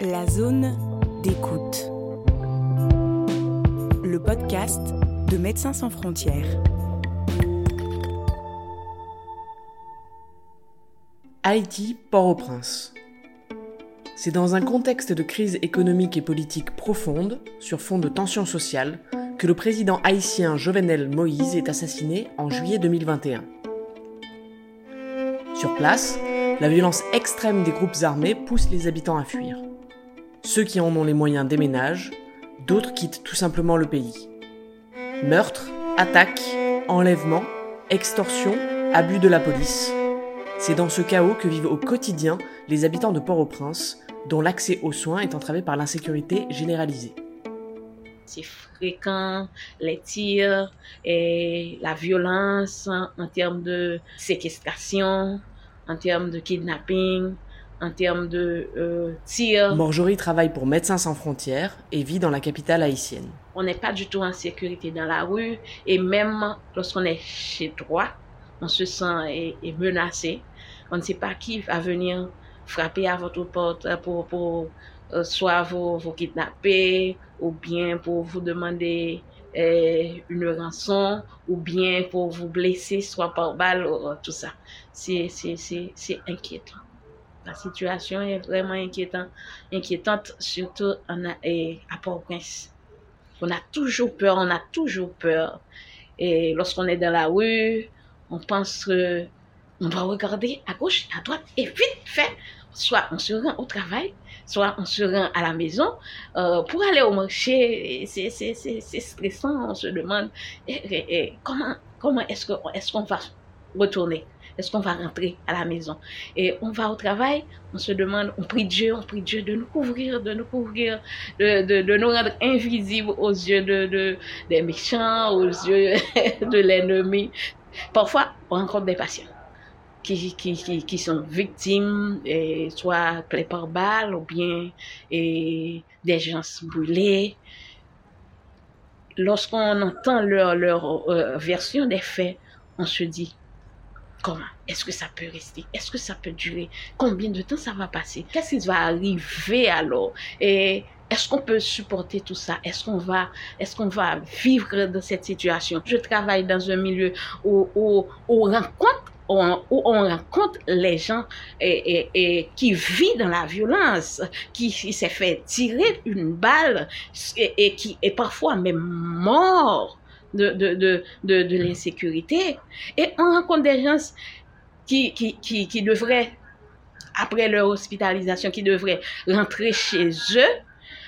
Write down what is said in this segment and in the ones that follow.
La zone d'écoute. Le podcast de Médecins sans frontières. Haïti, Port-au-Prince. C'est dans un contexte de crise économique et politique profonde, sur fond de tensions sociales, que le président haïtien Jovenel Moïse est assassiné en juillet 2021. Sur place, la violence extrême des groupes armés pousse les habitants à fuir. Ceux qui en ont les moyens déménagent, d'autres quittent tout simplement le pays. Meurtres, attaques, enlèvements, extorsions, abus de la police. C'est dans ce chaos que vivent au quotidien les habitants de Port-au-Prince, dont l'accès aux soins est entravé par l'insécurité généralisée. C'est fréquent, les tirs et la violence en termes de séquestration, en termes de kidnapping, en termes de euh, tirs. Morjory travaille pour Médecins sans frontières et vit dans la capitale haïtienne. On n'est pas du tout en sécurité dans la rue et même lorsqu'on est chez toi, on se sent et, et menacé. On ne sait pas qui va venir frapper à votre porte pour, pour euh, soit vous, vous kidnapper ou bien pour vous demander euh, une rançon ou bien pour vous blesser soit par balle ou tout ça. C'est inquiétant. La situation est vraiment inquiétante, inquiétante surtout en, et à Port-au-Prince. On a toujours peur, on a toujours peur. Et lorsqu'on est dans la rue, on pense que on doit regarder à gauche, à droite, et vite fait, soit on se rend au travail, soit on se rend à la maison. Euh, pour aller au marché, c'est stressant, on se demande comment, comment est-ce qu'on est qu'on va retourner, est-ce qu'on va rentrer à la maison? Et on va au travail, on se demande, on prie Dieu, on prie Dieu de nous couvrir, de nous couvrir, de, nous rendre invisibles aux yeux de, de, des méchants, aux yeux de l'ennemi. Parfois, on rencontre des patients qui, qui, qui, sont victimes, et soit clés par balle ou bien et des gens brûlés. Lorsqu'on entend leur, leur euh, version des faits, on se dit, comment Est-ce que ça peut rester? Est-ce que ça peut durer? Combien de temps ça va passer? Qu'est-ce qui va arriver alors? Et est-ce qu'on peut supporter tout ça? Est-ce qu'on va, vivre dans cette situation? Je travaille dans un milieu où, on rencontre les gens qui vivent dans la violence, qui, s'est fait tirer une balle et qui est parfois même mort de, de, de, de, l'insécurité. Et on rencontre des gens qui, qui, qui, qui devraient, après leur hospitalisation, qui devraient rentrer chez eux,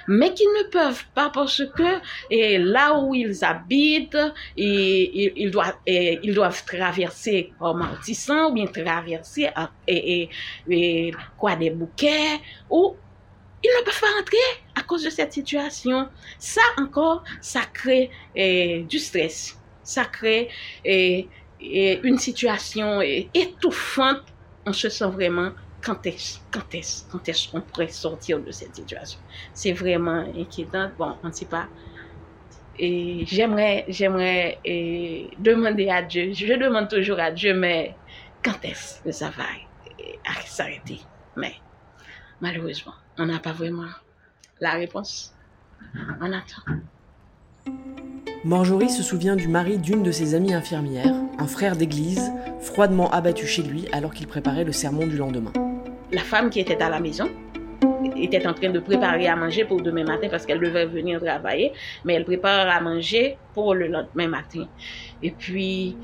mais qui ne peuvent pas parce que et là où ils habitent, et, ils, doivent, ils doivent traverser en Martissan ou bien traverser et quoi des bouquets ou ils ne peuvent pas rentrer à cause de cette situation. Ça encore, ça crée eh, du stress. Ça crée eh, eh, une situation étouffante. On se sent vraiment quand est-ce quand est-ce quand est-ce qu'on pourrait sortir de cette situation? C'est vraiment inquiétant. Bon, on ne sait pas. Et j'aimerais j'aimerais demander à Dieu. Je demande toujours à Dieu, mais quand est-ce que ça va s'arrêter? Mais malheureusement, on n'a pas vraiment la réponse. On attend. Morjory se souvient du mari d'une de ses amies infirmières, un frère d'église, froidement abattu chez lui alors qu'il préparait le sermon du lendemain. La femme qui était à la maison était en train de préparer à manger pour demain matin parce qu'elle devait venir travailler, mais elle prépare à manger pour le lendemain matin. Et puis,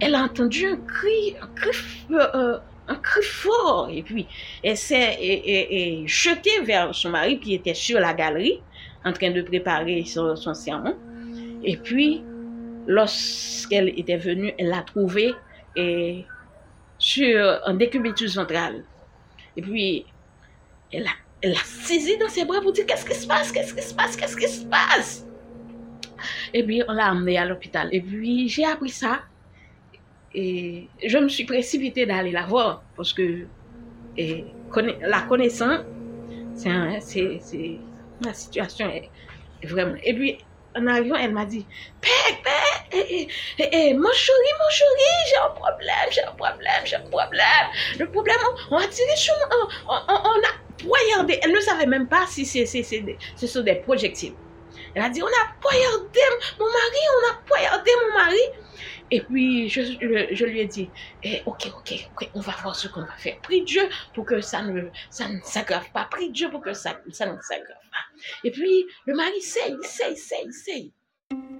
elle a entendu un cri, un cri, euh, un cri fort. Et puis, elle s'est et- et- et jetée vers son mari qui était sur la galerie en train de préparer son, son sermon. Et puis, lorsqu'elle était venue, elle l'a trouvé sur un décubitus ventral. Et puis, elle l'a elle saisi dans ses bras pour dire qu'est-ce qui se passe, qu'est-ce qui se passe, qu'est-ce qui se passe? Et puis, on l'a amenée à l'hôpital. Et puis, j'ai appris ça. Et je me suis précipitée d'aller la voir parce que et, la connaissant, c'est la situation est est vraiment. Et puis, en arrivant, elle m'a dit Père, père, eh, eh, eh, mon chéri, mon chéri, j'ai un problème, j'ai un problème, j'ai un problème. Le problème, on, a tiré sur on, on- a poignardé. Elle ne savait même pas si c'est des- ce sont des projectiles. Elle a dit, on a poignardé mon mari, on a poignardé mon mari. Et puis, je, je- lui ai dit, eh, ok, ok, ok, on va voir ce qu'on va faire. Prie Dieu pour que ça ne, ça ne s'aggrave pas. Prie Dieu pour que ça, ça ne s'aggrave pas. Et puis, le mari sait, il sait, il sait, il sait.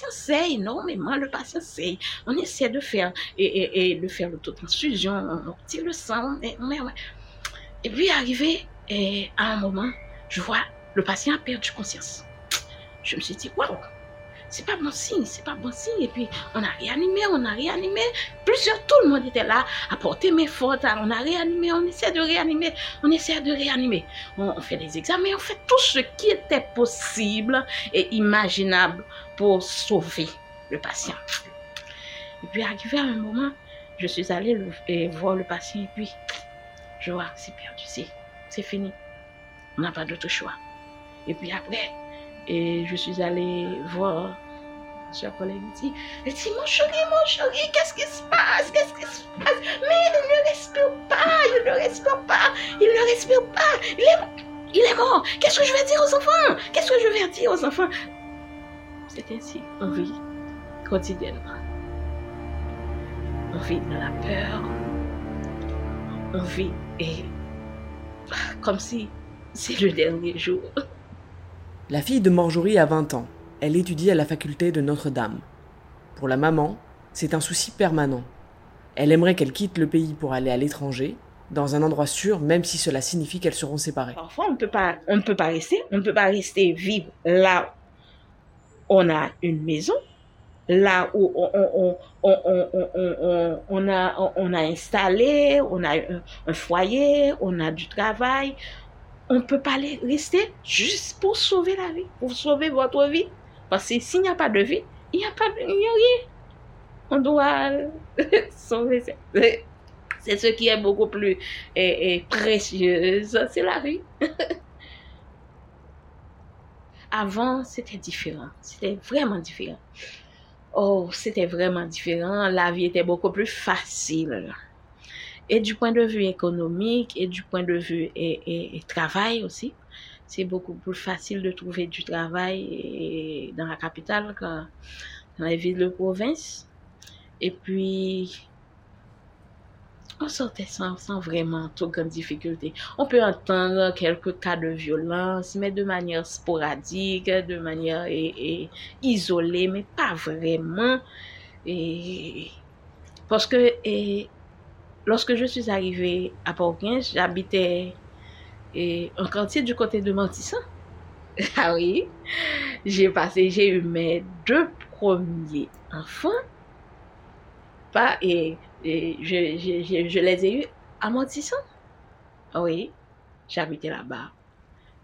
Le patient sait énormément, le patient sait. On essaie de faire et, et, et de faire l'autotransfusion, on retire le sang, on est-. Et puis arrivé et à un moment, je vois le patient a perdu conscience. Je me suis dit, waouh, c'est pas bon signe, c'est pas bon signe. Et puis on a réanimé, on a réanimé. Plusieurs, tout le monde était là à porter mes fautes. On a réanimé, on essaie de réanimer, on essaie de réanimer. On, fait des examens, on fait tout ce qui était possible et imaginable pour sauver le patient. Et puis arrivé à un moment, je suis allée et voir le patient et puis je vois, c'est perdu, c'est fini. On n'a pas d'autre choix. Et puis après, et je suis allée voir cher collègue, dit, elle dit, mon chéri, mon chéri, qu'est-ce qui se passe, qu'est-ce qui se passe? Mais il ne respire pas, il ne respire pas, il ne respire pas, il est, mort. Qu'est-ce que je vais dire aux enfants? Qu'est-ce que je vais dire aux enfants? C'est ainsi, on vit quotidiennement. On vit dans la peur, on vit et comme si c'est le dernier jour. La fille de Marjorie a 20 ans. Elle étudie à la faculté de Notre-Dame. Pour la maman, c'est un souci permanent. Elle aimerait qu'elle quitte le pays pour aller à l'étranger, dans un endroit sûr, même si cela signifie qu'elles seront séparées. Parfois, on ne peut pas, rester, on ne peut pas rester vivre là où on a une maison, là où on, a, on, a installé, on a un foyer, on a du travail. On ne peut pas rester juste pour sauver la vie, pour sauver votre vie. Parce que s'il n'y a pas de vie, il n'y a pas de, il n'y a rien. On doit sauver. ça. C'est ce qui est beaucoup plus et, et précieuse, c'est la vie. Avant, c'était différent. C'était vraiment différent. Oh, c'était vraiment différent. La vie était beaucoup plus facile. Et du point de vue économique et du point de vue et, travail aussi, c'est beaucoup plus facile de trouver du travail dans la capitale que dans les villes de province. Et puis, on sortait sans, vraiment trop grande difficulté. On peut entendre quelques cas de violence, mais de manière sporadique, de manière isolée, mais pas vraiment. Et parce que lorsque je suis arrivée à Port-au-Prince, j'habitais et, un quartier du côté de Montissan. Ah oui, j'ai passé, j'ai eu mes deux premiers enfants. Pas, et, je, les ai eus à Montissan. Ah oui, j'habitais là-bas.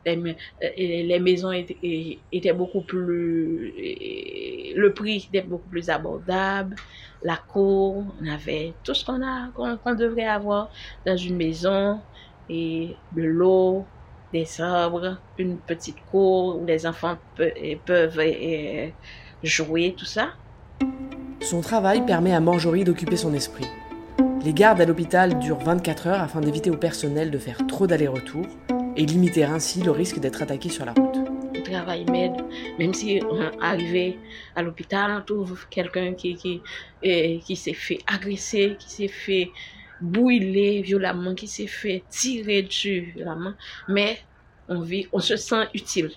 Les, euh, maisons étaient beaucoup plus... Le prix était beaucoup plus abordable. La cour, on avait tout ce qu'on a, qu'on devrait avoir dans une maison. Et de l'eau, des arbres, une petite cour où les enfants peuvent jouer, tout ça. Son travail permet à Marjorie d'occuper son esprit. Les gardes à l'hôpital durent 24 heures afin d'éviter au personnel de faire trop d'allers-retours et limiter ainsi le risque d'être attaqué sur la route. Travail m'aide, même si on arrivé à l'hôpital, on trouve quelqu'un qui, qui, eh, qui s'est fait agresser, qui s'est fait bouiller violemment, qui s'est fait tirer dessus violemment, mais on vit, on se sent utile.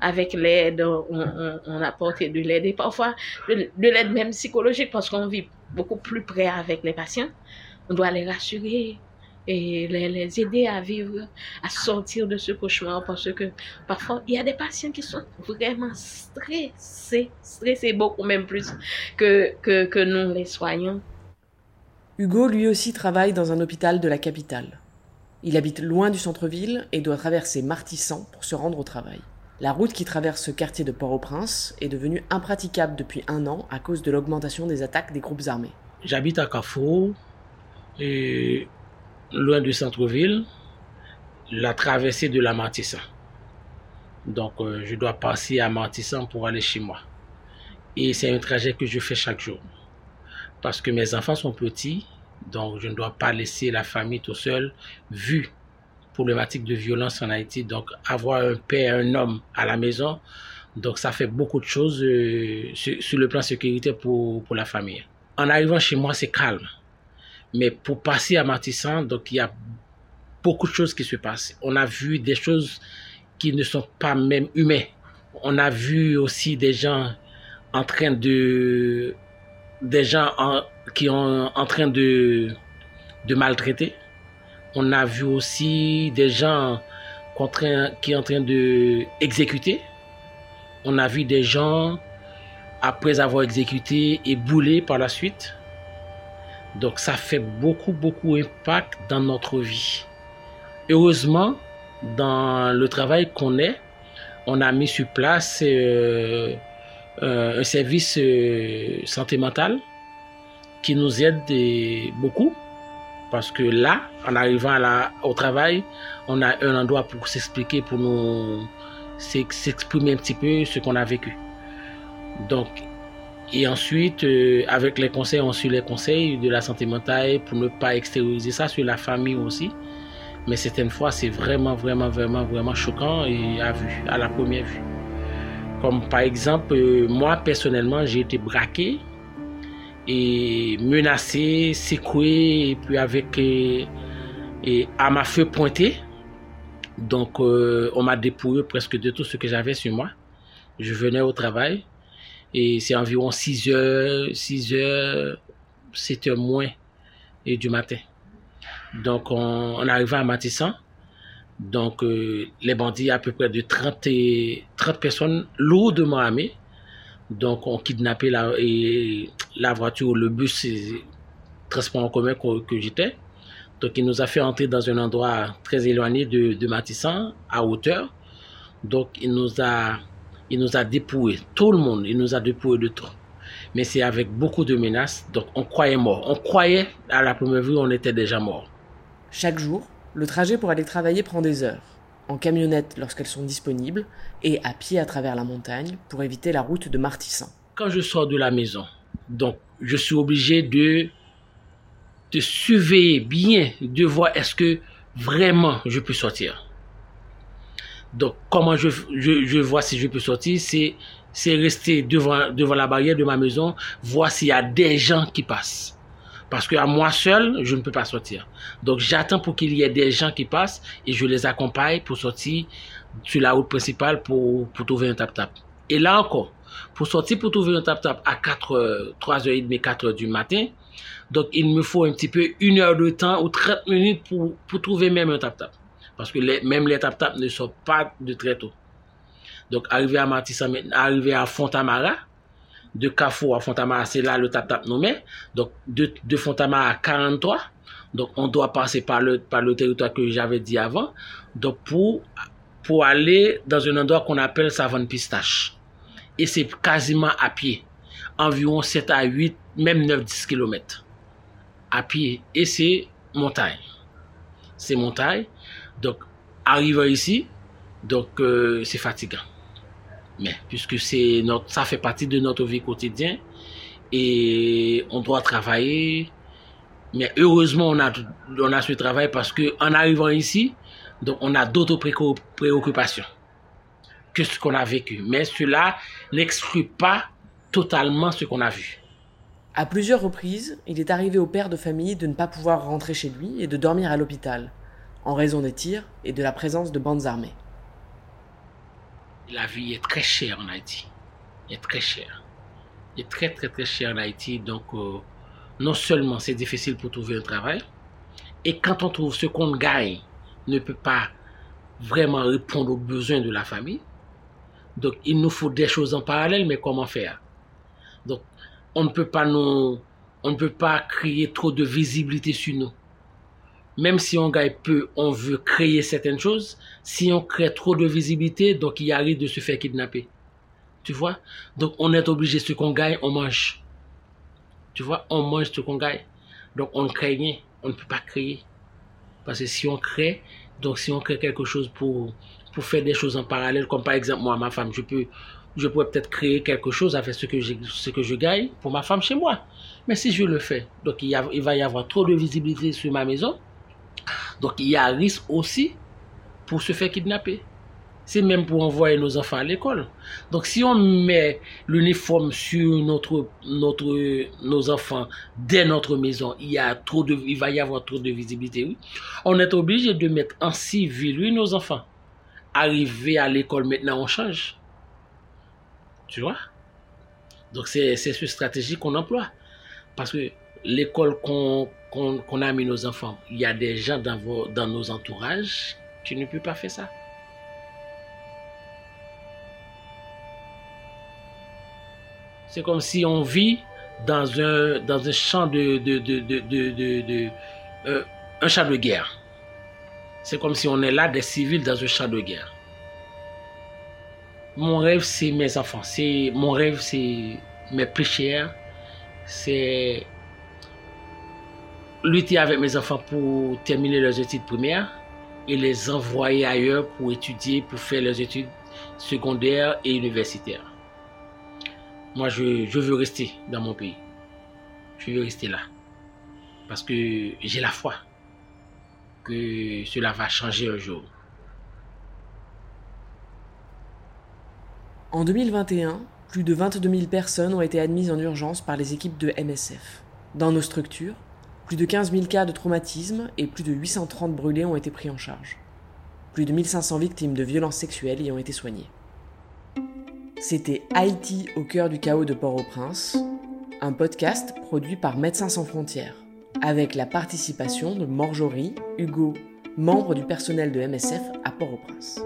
Avec l'aide, on, on, apporte de l'aide et parfois de l'aide même psychologique parce qu'on vit beaucoup plus près avec les patients. On doit les rassurer et les, les aider à vivre, à sortir de ce cauchemar parce que parfois il y a des patients qui sont vraiment stressés, stressés beaucoup même plus que, que, que nous les soignants. Hugo lui aussi travaille dans un hôpital de la capitale. Il habite loin du centre-ville et doit traverser Martissan pour se rendre au travail. La route qui traverse ce quartier de Port-au-Prince est devenue impraticable depuis un an à cause de l'augmentation des attaques des groupes armés. J'habite à Carrefour, et loin du centre-ville, la traversée de la Martissa. Donc, euh, je dois passer à Martissan pour aller chez moi. Et c'est un trajet que je fais chaque jour. Parce que mes enfants sont petits, donc je ne dois pas laisser la famille tout seul, vu problématique de violence en Haïti. Donc, avoir un père, un homme à la maison, donc ça fait beaucoup de choses euh, sur, sur, le plan sécurité pour, pour la famille. En arrivant chez moi, c'est calme. Mais pour passer à Martissan, donc il y a beaucoup de choses qui se passent. On a vu des choses qui ne sont pas même humaines. On a vu aussi des gens en train de des gens en, qui sont en train de de maltraiter. On a vu aussi des gens qui sont en train de exécuter. On a vu des gens après avoir exécuté et boulé par la suite. Donc ça fait beaucoup beaucoup impact dans notre vie. Heureusement, dans le travail qu'on est, on a mis sur place euh, euh, un service euh, santé mentale qui nous aide beaucoup. Parce que là, en arrivant au travail, on a un endroit pour s'expliquer, pour nous s'exprimer un petit peu ce qu'on a vécu. Donc, et ensuite, avec les conseils, on suit les conseils de la santé mentale pour ne pas extérioriser ça sur la famille aussi. Mais certaines fois, c'est vraiment, vraiment, vraiment, vraiment choquant et à vue, à la première vue. Comme par exemple, euh, moi personnellement, j'ai été braqué et menacé, secoué, et puis avec euh, et à ma feu pointé. Donc, euh, on m'a dépouillé presque de tout ce que j'avais sur moi. Je venais au travail et c'est environ 6 heures, 6 heures, 7 heures moins et du matin. Donc, on, on à Matissan. Donc, euh, les bandits, à peu près de 30, 30 personnes lourdement armées. Donc, on kidnappé la, et la voiture, le bus, transport en commun que, que j'étais. Donc, il nous a fait entrer dans un endroit très éloigné de, de Matissan, à hauteur. Donc, il nous a, il nous a dépouillé, tout le monde, il nous a dépouillé de tout. Mais c'est avec beaucoup de menaces. Donc, on croyait mort. On croyait, à la première vue, on était déjà mort. Chaque jour, le trajet pour aller travailler prend des heures, en camionnette lorsqu'elles sont disponibles, et à pied à travers la montagne pour éviter la route de Martissan. Quand je sors de la maison, donc je suis obligé de, de surveiller bien, de voir est-ce que vraiment je peux sortir. Donc comment je, je, vois si je peux sortir, c'est c'est rester devant, devant la barrière de ma maison, voir s'il y a des gens qui passent. Parce que à moi seul, je ne peux pas sortir. Donc j'attends pour qu'il y ait des gens qui passent et je les accompagne pour sortir sur la route principale pour, pour trouver un tap-tap. Et là encore, pour sortir pour trouver un tap-tap à 4 3h30, 4h du matin, donc il me faut un petit peu une heure de temps ou 30 minutes pour, pour trouver même un tap-tap. Parce que même les tap-tap ne sortent pas de très tôt. Donc arrivé à arrivé à Fontamara, de Carrefour à Fontamara, c'est là le tap-tap nommé. Donc, de, de Fontamara à 43. Donc, on doit passer par le, par le territoire que j'avais dit avant. Donc, pour, pour aller dans un endroit qu'on appelle Savane Pistache. Et c'est quasiment à pied. Environ 7 à 8, même 9-10 km. À pied. Et c'est montagne. C'est montagne. Donc, arrivé ici, donc euh, c'est fatigant. Mais puisque c'est notre, ça fait partie de notre vie quotidienne et on doit travailler. Mais heureusement, on a, on a ce travail parce que en arrivant ici, donc on a d'autres préoccupations que ce qu'on a vécu. Mais cela n'exclut pas totalement ce qu'on a vu. À plusieurs reprises, il est arrivé au père de famille de ne pas pouvoir rentrer chez lui et de dormir à l'hôpital, en raison des tirs et de la présence de bandes armées la vie est très chère en Haïti. Elle est très chère. Elle est très, très, très chère en Haïti. Donc, euh, non seulement c'est difficile pour trouver un travail, et quand on trouve ce qu'on gagne, ne peut pas vraiment répondre aux besoins de la famille. Donc, il nous faut des choses en parallèle, mais comment faire? Donc, on ne peut pas on ne peut pas créer trop de visibilité sur nous même si on gagne peu, on veut créer certaines choses. Si on crée trop de visibilité, donc il arrive de se faire kidnapper. Tu vois? Donc on est obligé, ce qu'on gagne, on mange. Tu vois? On mange ce qu'on gagne. Donc on ne crée rien. On ne peut pas créer. Parce que si on crée, donc si on crée quelque chose pour, pour faire des choses en parallèle, comme par exemple moi, ma femme, je peux, je pourrais peut-être créer quelque chose avec ce que, ce que je gagne pour ma femme chez moi. Mais si je le fais, donc il, y il va y avoir trop de visibilité sur ma maison, donc il y a un risque aussi pour se faire kidnapper c'est même pour envoyer nos enfants à l'école. Donc si on met l'uniforme sur notre, notre, nos enfants dès notre maison, il, y a trop de, il va y avoir trop de visibilité. Oui. On est obligé de mettre en civil oui, nos enfants. Arriver à l'école maintenant, on change. Tu vois? Donc c'est cette stratégie qu'on emploie. Parce que l'école qu'on a mis nos enfants, il y a des gens dans, vos, nos entourages qui ne peuvent pas faire ça. C'est comme si on vit dans un, dans un champ de, de, de, euh, un champ de guerre. C'est comme si on est là des civils dans un champ de guerre. Mon rêve, c'est mes enfants. Mon rêve, c'est mes chers. C'est lutter avec mes enfants pour terminer leurs études primaires et les envoyer ailleurs pour étudier, pour faire leurs études secondaires et universitaires. Moi, je, je, veux rester dans mon pays. Je veux rester là. Parce que j'ai la foi que cela va changer un jour. En 2021, plus de 22 000 personnes ont été admises en urgence par les équipes de MSF. Dans nos structures, plus de 15 000 cas de traumatisme et plus de 830 brûlés ont été pris en charge. Plus de 1500 victimes de violences sexuelles y ont été soignées. C'était Haïti au cœur du chaos de Port-au-Prince, un podcast produit par Médecins sans frontières, avec la participation de Morjory, Hugo, membre du personnel de MSF à Port-au-Prince.